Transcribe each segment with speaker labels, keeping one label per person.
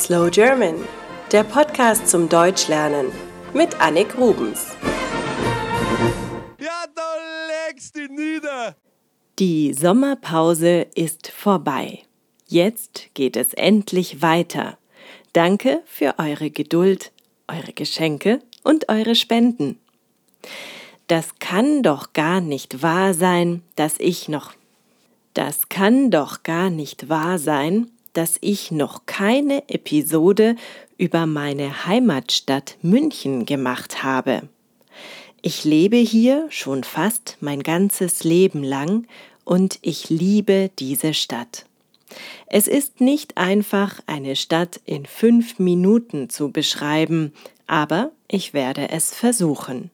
Speaker 1: Slow German, der Podcast zum Deutschlernen mit Annik Rubens.
Speaker 2: Ja, da legst du nieder.
Speaker 1: Die Sommerpause ist vorbei. Jetzt geht es endlich weiter. Danke für eure Geduld, eure Geschenke und eure Spenden. Das kann doch gar nicht wahr sein, dass ich noch. Das kann doch gar nicht wahr sein, dass ich noch keine Episode über meine Heimatstadt München gemacht habe. Ich lebe hier schon fast mein ganzes Leben lang und ich liebe diese Stadt. Es ist nicht einfach, eine Stadt in fünf Minuten zu beschreiben, aber ich werde es versuchen.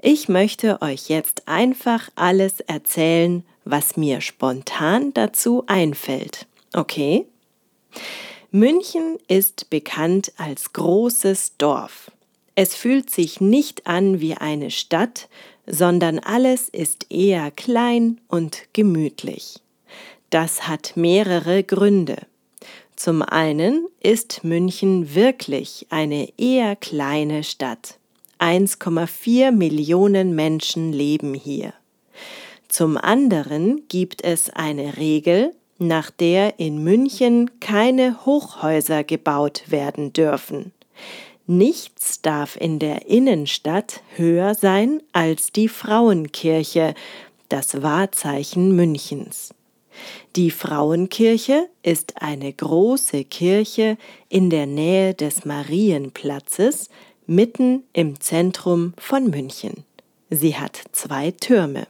Speaker 1: Ich möchte euch jetzt einfach alles erzählen, was mir spontan dazu einfällt. Okay? München ist bekannt als großes Dorf. Es fühlt sich nicht an wie eine Stadt, sondern alles ist eher klein und gemütlich. Das hat mehrere Gründe. Zum einen ist München wirklich eine eher kleine Stadt. 1,4 Millionen Menschen leben hier. Zum anderen gibt es eine Regel, nach der in München keine Hochhäuser gebaut werden dürfen. Nichts darf in der Innenstadt höher sein als die Frauenkirche, das Wahrzeichen Münchens. Die Frauenkirche ist eine große Kirche in der Nähe des Marienplatzes, mitten im Zentrum von München. Sie hat zwei Türme.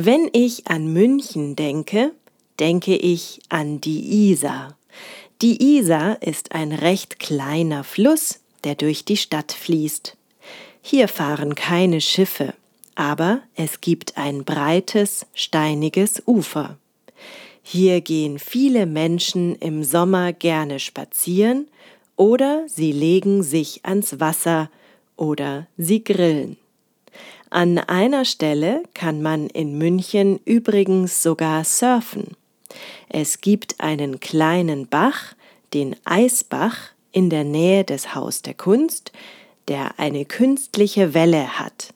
Speaker 1: Wenn ich an München denke, denke ich an die Isar. Die Isar ist ein recht kleiner Fluss, der durch die Stadt fließt. Hier fahren keine Schiffe, aber es gibt ein breites, steiniges Ufer. Hier gehen viele Menschen im Sommer gerne spazieren oder sie legen sich ans Wasser oder sie grillen. An einer Stelle kann man in München übrigens sogar surfen. Es gibt einen kleinen Bach, den Eisbach, in der Nähe des Haus der Kunst, der eine künstliche Welle hat.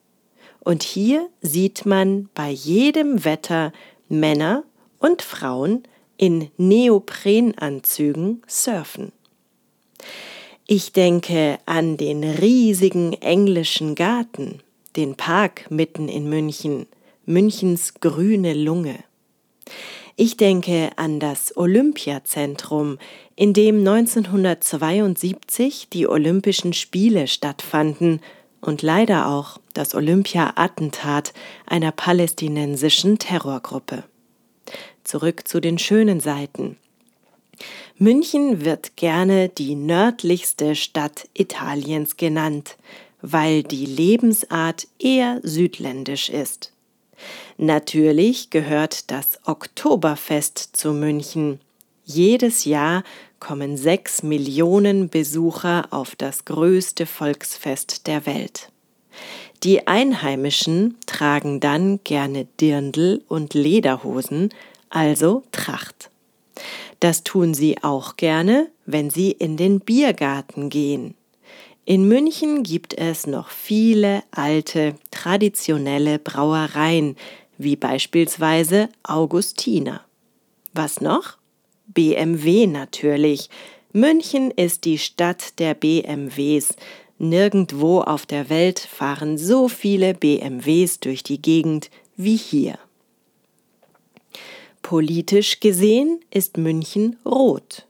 Speaker 1: Und hier sieht man bei jedem Wetter Männer und Frauen in Neoprenanzügen surfen. Ich denke an den riesigen englischen Garten, den Park mitten in München, Münchens grüne Lunge. Ich denke an das Olympiazentrum, in dem 1972 die Olympischen Spiele stattfanden und leider auch das Olympia-Attentat einer palästinensischen Terrorgruppe. Zurück zu den schönen Seiten. München wird gerne die nördlichste Stadt Italiens genannt, weil die Lebensart eher südländisch ist. Natürlich gehört das Oktoberfest zu München. Jedes Jahr kommen sechs Millionen Besucher auf das größte Volksfest der Welt. Die Einheimischen tragen dann gerne Dirndl und Lederhosen, also Tracht. Das tun sie auch gerne, wenn sie in den Biergarten gehen. In München gibt es noch viele alte, traditionelle Brauereien, wie beispielsweise Augustiner. Was noch? BMW natürlich. München ist die Stadt der BMWs. Nirgendwo auf der Welt fahren so viele BMWs durch die Gegend wie hier. Politisch gesehen ist München rot.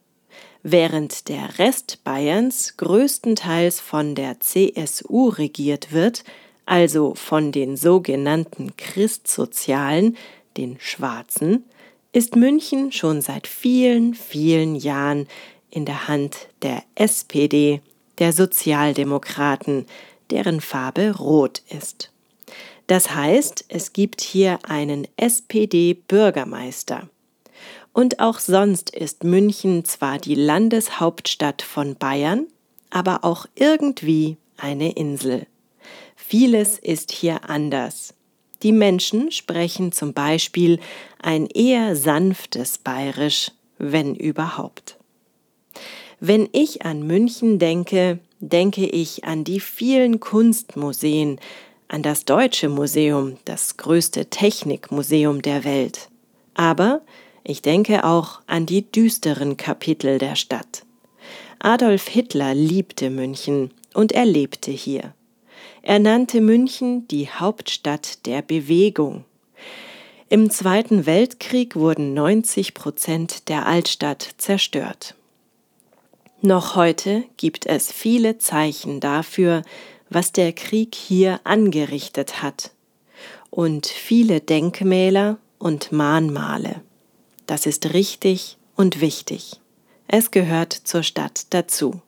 Speaker 1: Während der Rest Bayerns größtenteils von der CSU regiert wird, also von den sogenannten Christsozialen, den Schwarzen, ist München schon seit vielen, vielen Jahren in der Hand der SPD, der Sozialdemokraten, deren Farbe rot ist. Das heißt, es gibt hier einen SPD-Bürgermeister. Und auch sonst ist München zwar die Landeshauptstadt von Bayern, aber auch irgendwie eine Insel. Vieles ist hier anders. Die Menschen sprechen zum Beispiel ein eher sanftes Bayerisch, wenn überhaupt. Wenn ich an München denke, denke ich an die vielen Kunstmuseen, an das Deutsche Museum, das größte Technikmuseum der Welt. Aber ich denke auch an die düsteren Kapitel der Stadt. Adolf Hitler liebte München und er lebte hier. Er nannte München die Hauptstadt der Bewegung. Im Zweiten Weltkrieg wurden 90 Prozent der Altstadt zerstört. Noch heute gibt es viele Zeichen dafür, was der Krieg hier angerichtet hat. Und viele Denkmäler und Mahnmale. Das ist richtig und wichtig. Es gehört zur Stadt dazu.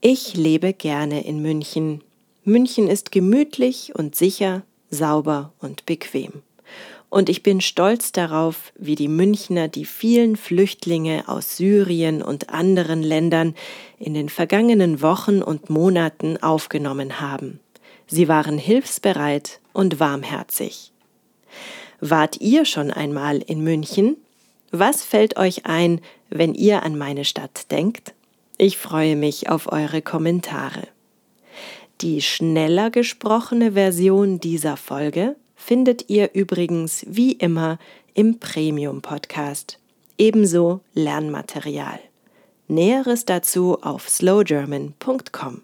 Speaker 1: Ich lebe gerne in München. München ist gemütlich und sicher, sauber und bequem und ich bin stolz darauf, wie die Münchner die vielen Flüchtlinge aus Syrien und anderen Ländern in den vergangenen Wochen und Monaten aufgenommen haben. Sie waren hilfsbereit und warmherzig. Wart ihr schon einmal in München? Was fällt euch ein, wenn ihr an meine Stadt denkt? Ich freue mich auf eure Kommentare. Die schneller gesprochene Version dieser Folge findet ihr übrigens wie immer im Premium Podcast. Ebenso Lernmaterial. Näheres dazu auf slowgerman.com.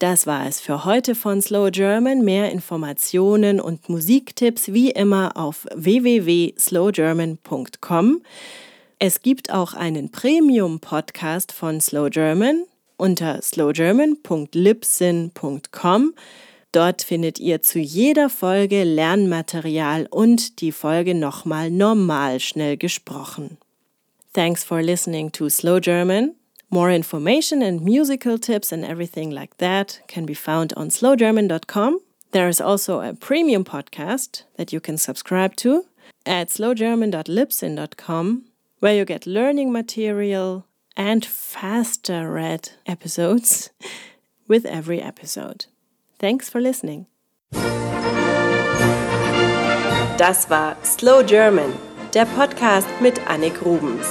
Speaker 1: Das war es für heute von Slow German. Mehr Informationen und Musiktipps wie immer auf www.slowgerman.com. Es gibt auch einen Premium-Podcast von Slow German unter slowgerman.libsyn.com. Dort findet ihr zu jeder Folge Lernmaterial und die Folge nochmal normal schnell gesprochen. Thanks for listening to Slow German. More information and musical tips and everything like that can be found on slowgerman.com. There is also a premium podcast that you can subscribe to at slowgerman.libsyn.com, where you get learning material and faster read episodes with every episode. Thanks for listening. Das war Slow German, der Podcast mit Annik Rubens.